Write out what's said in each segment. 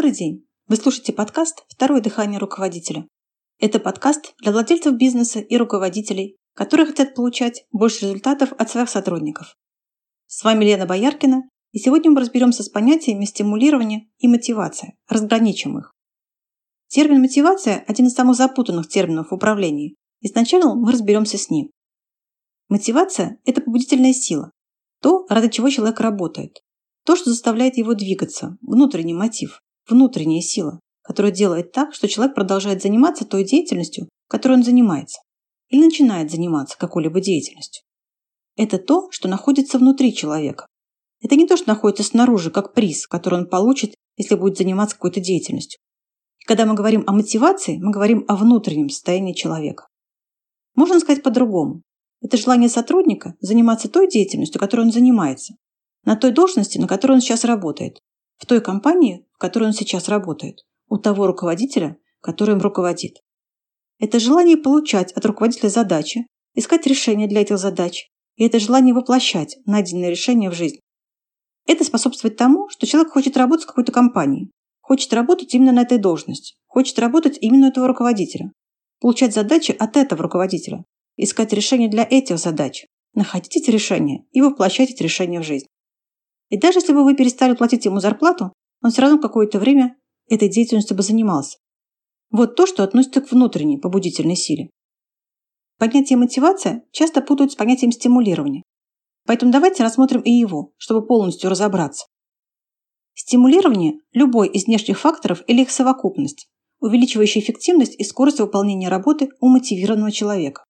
Добрый день! Вы слушаете подкаст «Второе дыхание руководителя». Это подкаст для владельцев бизнеса и руководителей, которые хотят получать больше результатов от своих сотрудников. С вами Лена Бояркина, и сегодня мы разберемся с понятиями стимулирования и мотивация, разграничим их. Термин «мотивация» – один из самых запутанных терминов в управлении, и сначала мы разберемся с ним. Мотивация – это побудительная сила, то, ради чего человек работает, то, что заставляет его двигаться, внутренний мотив, внутренняя сила, которая делает так, что человек продолжает заниматься той деятельностью, которой он занимается, или начинает заниматься какой-либо деятельностью. Это то, что находится внутри человека. Это не то, что находится снаружи, как приз, который он получит, если будет заниматься какой-то деятельностью. И когда мы говорим о мотивации, мы говорим о внутреннем состоянии человека. Можно сказать по-другому. Это желание сотрудника заниматься той деятельностью, которой он занимается, на той должности, на которой он сейчас работает, в той компании, которой он сейчас работает, у того руководителя, который им руководит. Это желание получать от руководителя задачи, искать решения для этих задач, и это желание воплощать найденные решения в жизнь. Это способствует тому, что человек хочет работать в какой-то компании, хочет работать именно на этой должности, хочет работать именно у этого руководителя, получать задачи от этого руководителя, искать решения для этих задач, находить эти решения и воплощать эти решения в жизнь. И даже если бы вы перестали платить ему зарплату, он все равно какое-то время этой деятельностью бы занимался. Вот то, что относится к внутренней побудительной силе. Понятие мотивация часто путают с понятием стимулирования. Поэтому давайте рассмотрим и его, чтобы полностью разобраться. Стимулирование – любой из внешних факторов или их совокупность, увеличивающая эффективность и скорость выполнения работы у мотивированного человека.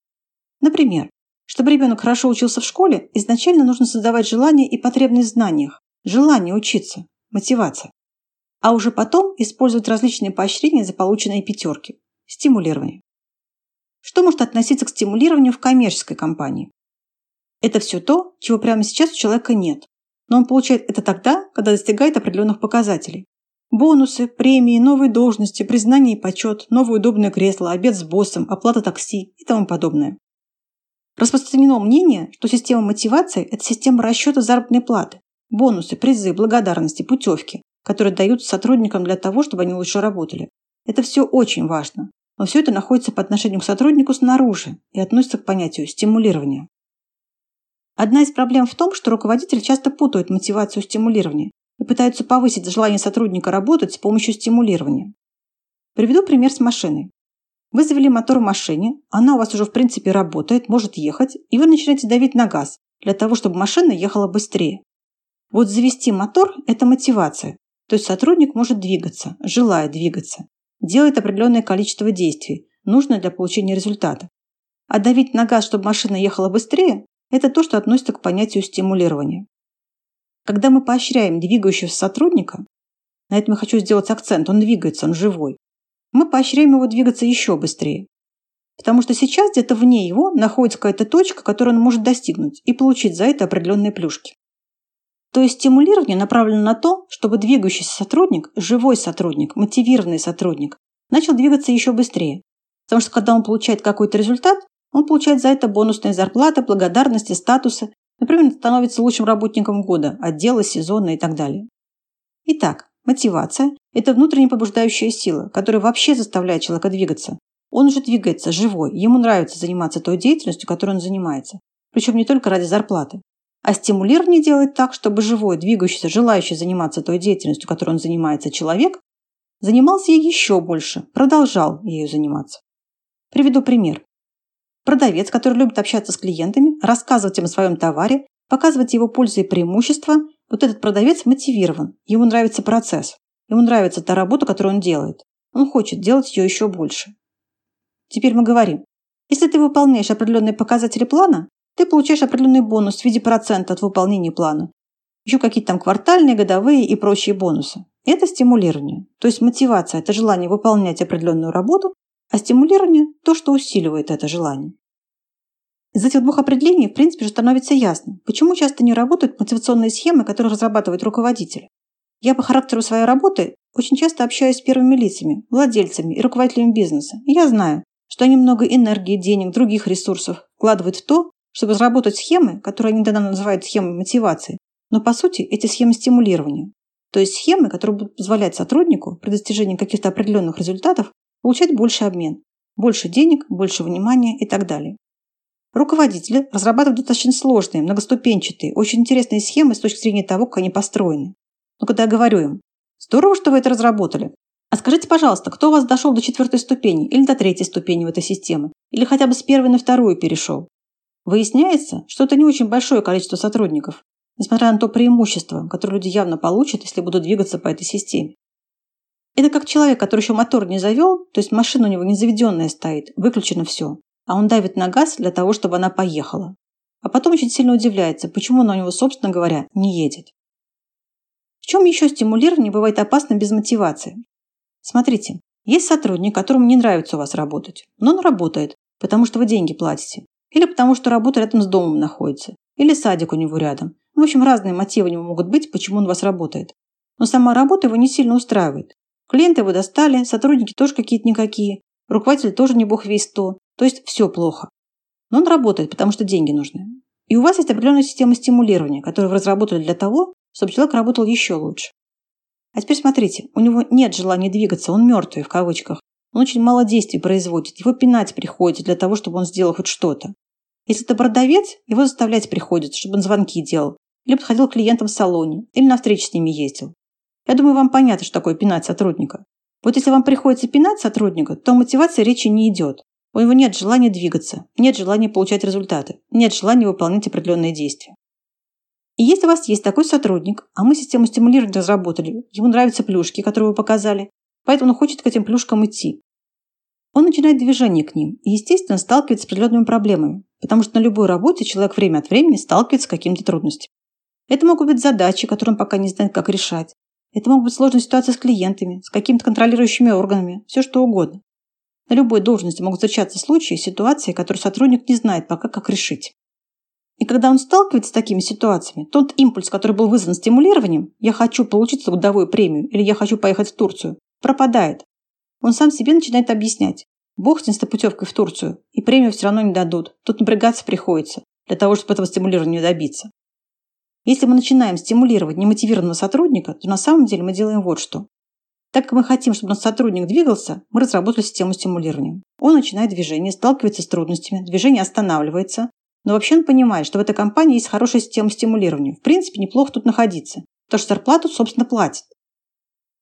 Например, чтобы ребенок хорошо учился в школе, изначально нужно создавать желание и потребность в знаниях, желание учиться, мотивация. А уже потом использовать различные поощрения за полученные пятерки, стимулирование. Что может относиться к стимулированию в коммерческой компании? Это все то, чего прямо сейчас у человека нет, но он получает это тогда, когда достигает определенных показателей. Бонусы, премии, новые должности, признание и почет, новое удобное кресло, обед с боссом, оплата такси и тому подобное. Распространено мнение, что система мотивации – это система расчета заработной платы, бонусы, призы, благодарности, путевки, которые даются сотрудникам для того, чтобы они лучше работали. Это все очень важно, но все это находится по отношению к сотруднику снаружи и относится к понятию стимулирования. Одна из проблем в том, что руководители часто путают мотивацию стимулирования и пытаются повысить желание сотрудника работать с помощью стимулирования. Приведу пример с машиной. Вы завели мотор в машине, она у вас уже в принципе работает, может ехать, и вы начинаете давить на газ для того, чтобы машина ехала быстрее. Вот завести мотор – это мотивация. То есть сотрудник может двигаться, желает двигаться, делает определенное количество действий, нужное для получения результата. А давить на газ, чтобы машина ехала быстрее – это то, что относится к понятию стимулирования. Когда мы поощряем двигающегося сотрудника, на этом я хочу сделать акцент, он двигается, он живой, мы поощряем его двигаться еще быстрее. Потому что сейчас где-то вне его находится какая-то точка, которую он может достигнуть и получить за это определенные плюшки. То есть стимулирование направлено на то, чтобы двигающийся сотрудник, живой сотрудник, мотивированный сотрудник, начал двигаться еще быстрее. Потому что когда он получает какой-то результат, он получает за это бонусные зарплаты, благодарности, статусы. Например, становится лучшим работником года, отдела, сезона и так далее. Итак, Мотивация – это внутренне побуждающая сила, которая вообще заставляет человека двигаться. Он уже двигается, живой, ему нравится заниматься той деятельностью, которой он занимается. Причем не только ради зарплаты. А стимулирование делает так, чтобы живой, двигающийся, желающий заниматься той деятельностью, которой он занимается человек, занимался ей еще больше, продолжал ею заниматься. Приведу пример. Продавец, который любит общаться с клиентами, рассказывать им о своем товаре, показывать его пользы и преимущества, вот этот продавец мотивирован, ему нравится процесс, ему нравится та работа, которую он делает. Он хочет делать ее еще больше. Теперь мы говорим, если ты выполняешь определенные показатели плана, ты получаешь определенный бонус в виде процента от выполнения плана. Еще какие-то там квартальные, годовые и прочие бонусы. Это стимулирование. То есть мотивация – это желание выполнять определенную работу, а стимулирование – то, что усиливает это желание. Из этих двух определений, в принципе, же становится ясно, почему часто не работают мотивационные схемы, которые разрабатывает руководитель. Я по характеру своей работы очень часто общаюсь с первыми лицами, владельцами и руководителями бизнеса. И я знаю, что они много энергии, денег, других ресурсов вкладывают в то, чтобы разработать схемы, которые они тогда называют схемой мотивации. Но по сути эти схемы стимулирования. То есть схемы, которые будут позволять сотруднику при достижении каких-то определенных результатов получать больше обмен, больше денег, больше внимания и так далее. Руководители разрабатывают достаточно сложные, многоступенчатые, очень интересные схемы с точки зрения того, как они построены. Но когда я говорю им, здорово, что вы это разработали, а скажите, пожалуйста, кто у вас дошел до четвертой ступени или до третьей ступени в этой системе, или хотя бы с первой на вторую перешел? Выясняется, что это не очень большое количество сотрудников, несмотря на то преимущество, которое люди явно получат, если будут двигаться по этой системе. Это как человек, который еще мотор не завел, то есть машина у него не заведенная стоит, выключено все, а он давит на газ для того, чтобы она поехала. А потом очень сильно удивляется, почему она у него, собственно говоря, не едет. В чем еще стимулирование бывает опасно без мотивации? Смотрите, есть сотрудник, которому не нравится у вас работать, но он работает, потому что вы деньги платите, или потому что работа рядом с домом находится, или садик у него рядом, в общем, разные мотивы у него могут быть, почему он у вас работает. Но сама работа его не сильно устраивает. Клиенты его достали, сотрудники тоже какие-то никакие, руководитель тоже не бог весь то, то есть все плохо. Но он работает, потому что деньги нужны. И у вас есть определенная система стимулирования, которую вы разработали для того, чтобы человек работал еще лучше. А теперь смотрите, у него нет желания двигаться, он мертвый в кавычках. Он очень мало действий производит, его пинать приходится для того, чтобы он сделал хоть что-то. Если это продавец, его заставлять приходится, чтобы он звонки делал, или подходил к клиентам в салоне, или на встречи с ними ездил. Я думаю, вам понятно, что такое пинать сотрудника. Вот если вам приходится пинать сотрудника, то мотивация речи не идет. У него нет желания двигаться, нет желания получать результаты, нет желания выполнять определенные действия. И если у вас есть такой сотрудник, а мы систему стимулирования разработали, ему нравятся плюшки, которые вы показали, поэтому он хочет к этим плюшкам идти. Он начинает движение к ним и, естественно, сталкивается с определенными проблемами, потому что на любой работе человек время от времени сталкивается с какими-то трудностями. Это могут быть задачи, которые он пока не знает, как решать. Это могут быть сложные ситуации с клиентами, с какими-то контролирующими органами, все что угодно. На любой должности могут встречаться случаи, ситуации, которые сотрудник не знает пока, как решить. И когда он сталкивается с такими ситуациями, тот импульс, который был вызван стимулированием «я хочу получить годовую премию» или «я хочу поехать в Турцию», пропадает. Он сам себе начинает объяснять «Бог с путевкой в Турцию, и премию все равно не дадут, тут напрягаться приходится, для того, чтобы этого стимулирования добиться». Если мы начинаем стимулировать немотивированного сотрудника, то на самом деле мы делаем вот что. Так как мы хотим, чтобы наш сотрудник двигался, мы разработали систему стимулирования. Он начинает движение, сталкивается с трудностями, движение останавливается, но вообще он понимает, что в этой компании есть хорошая система стимулирования. В принципе, неплохо тут находиться, потому что зарплату, собственно, платит.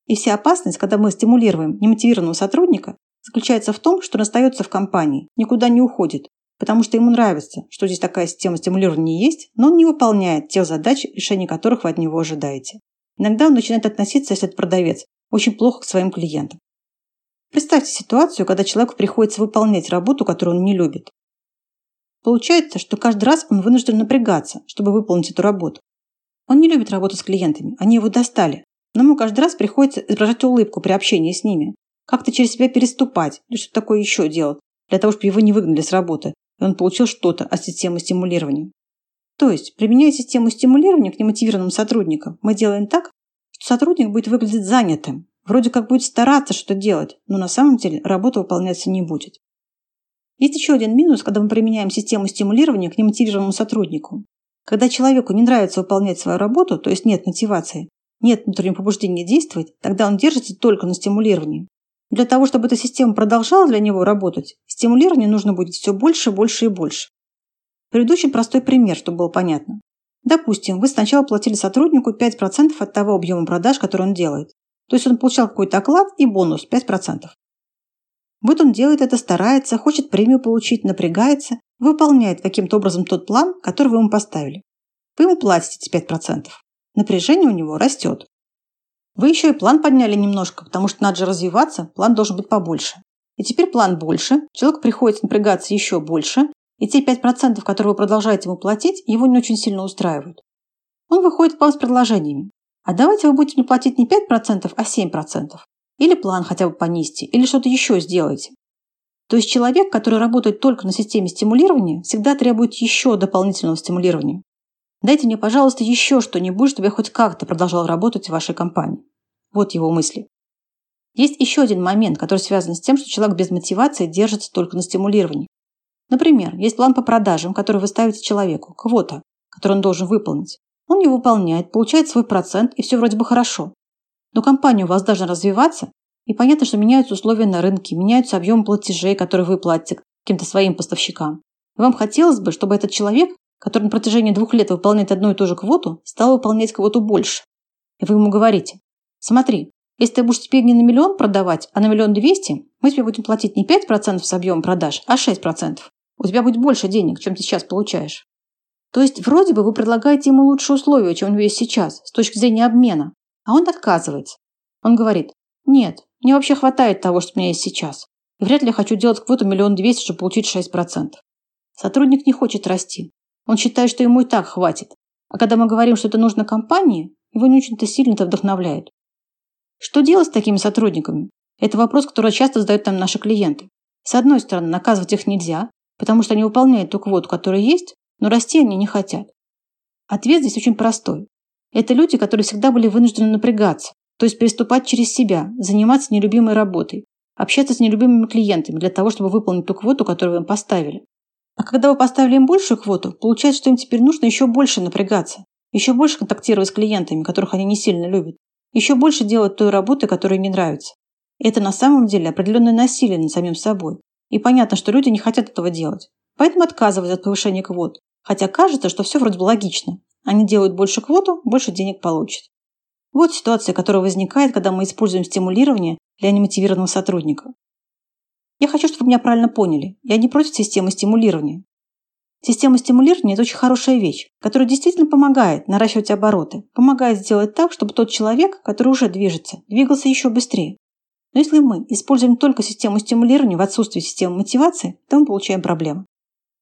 И вся опасность, когда мы стимулируем немотивированного сотрудника, заключается в том, что он остается в компании, никуда не уходит, потому что ему нравится, что здесь такая система стимулирования есть, но он не выполняет тех задач, решения которых вы от него ожидаете. Иногда он начинает относиться, если это продавец, очень плохо к своим клиентам. Представьте ситуацию, когда человеку приходится выполнять работу, которую он не любит. Получается, что каждый раз он вынужден напрягаться, чтобы выполнить эту работу. Он не любит работу с клиентами, они его достали. Но ему каждый раз приходится изображать улыбку при общении с ними, как-то через себя переступать или что-то такое еще делать, для того, чтобы его не выгнали с работы, и он получил что-то от системы стимулирования. То есть, применяя систему стимулирования к немотивированным сотрудникам, мы делаем так, что сотрудник будет выглядеть занятым, вроде как будет стараться что-то делать, но на самом деле работа выполняться не будет. Есть еще один минус, когда мы применяем систему стимулирования к немотивированному сотруднику. Когда человеку не нравится выполнять свою работу, то есть нет мотивации, нет внутреннего побуждения действовать, тогда он держится только на стимулировании. Для того, чтобы эта система продолжала для него работать, стимулирование нужно будет все больше, больше и больше. Приведу очень простой пример, чтобы было понятно. Допустим, вы сначала платили сотруднику 5% от того объема продаж, который он делает. То есть он получал какой-то оклад и бонус 5%. Вот он делает это, старается, хочет премию получить, напрягается, выполняет каким-то образом тот план, который вы ему поставили. Вы ему платите эти 5%. Напряжение у него растет. Вы еще и план подняли немножко, потому что надо же развиваться, план должен быть побольше. И теперь план больше, человек приходится напрягаться еще больше, и те 5%, которые вы продолжаете ему платить, его не очень сильно устраивают. Он выходит к вам с предложениями. А давайте вы будете мне платить не 5%, а 7%. Или план хотя бы понизьте, или что-то еще сделайте. То есть человек, который работает только на системе стимулирования, всегда требует еще дополнительного стимулирования. Дайте мне, пожалуйста, еще что-нибудь, чтобы я хоть как-то продолжал работать в вашей компании. Вот его мысли. Есть еще один момент, который связан с тем, что человек без мотивации держится только на стимулировании. Например, есть план по продажам, который вы ставите человеку, квота, который он должен выполнить. Он не выполняет, получает свой процент, и все вроде бы хорошо. Но компания у вас должна развиваться, и понятно, что меняются условия на рынке, меняются объемы платежей, которые вы платите каким-то своим поставщикам. И вам хотелось бы, чтобы этот человек, который на протяжении двух лет выполняет одну и ту же квоту, стал выполнять квоту больше. И вы ему говорите, смотри, если ты будешь теперь не на миллион продавать, а на миллион двести, мы тебе будем платить не 5% с объема продаж, а 6%. У тебя будет больше денег, чем ты сейчас получаешь. То есть вроде бы вы предлагаете ему лучшие условия, чем у него есть сейчас, с точки зрения обмена. А он отказывается. Он говорит, нет, мне вообще хватает того, что у меня есть сейчас. И вряд ли я хочу делать квоту миллион двести, чтобы получить 6%. Сотрудник не хочет расти. Он считает, что ему и так хватит. А когда мы говорим, что это нужно компании, его не очень-то сильно-то вдохновляет. Что делать с такими сотрудниками? Это вопрос, который часто задают нам наши клиенты. С одной стороны, наказывать их нельзя, потому что они выполняют ту квоту, которая есть, но расти они не хотят. Ответ здесь очень простой. Это люди, которые всегда были вынуждены напрягаться, то есть переступать через себя, заниматься нелюбимой работой, общаться с нелюбимыми клиентами для того, чтобы выполнить ту квоту, которую им поставили. А когда вы поставили им большую квоту, получается, что им теперь нужно еще больше напрягаться, еще больше контактировать с клиентами, которых они не сильно любят, еще больше делать той работы, которая не нравится. Это на самом деле определенное насилие над самим собой. И понятно, что люди не хотят этого делать. Поэтому отказывают от повышения квот. Хотя кажется, что все вроде бы логично. Они делают больше квоту, больше денег получат. Вот ситуация, которая возникает, когда мы используем стимулирование для немотивированного сотрудника. Я хочу, чтобы меня правильно поняли. Я не против системы стимулирования. Система стимулирования – это очень хорошая вещь, которая действительно помогает наращивать обороты, помогает сделать так, чтобы тот человек, который уже движется, двигался еще быстрее. Но если мы используем только систему стимулирования в отсутствии системы мотивации, то мы получаем проблемы.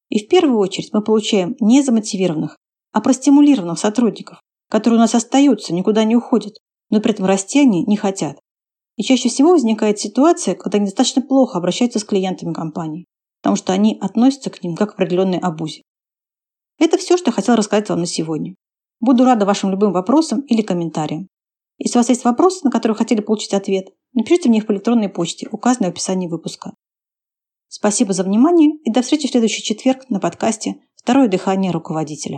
И в первую очередь мы получаем не замотивированных, а простимулированных сотрудников, которые у нас остаются, никуда не уходят, но при этом расти они не хотят. И чаще всего возникает ситуация, когда они достаточно плохо обращаются с клиентами компании, потому что они относятся к ним как к определенной обузе. Это все, что я хотела рассказать вам на сегодня. Буду рада вашим любым вопросам или комментариям. Если у вас есть вопросы, на которые вы хотели получить ответ, напишите мне их по электронной почте, указанной в описании выпуска. Спасибо за внимание и до встречи в следующий четверг на подкасте «Второе дыхание руководителя».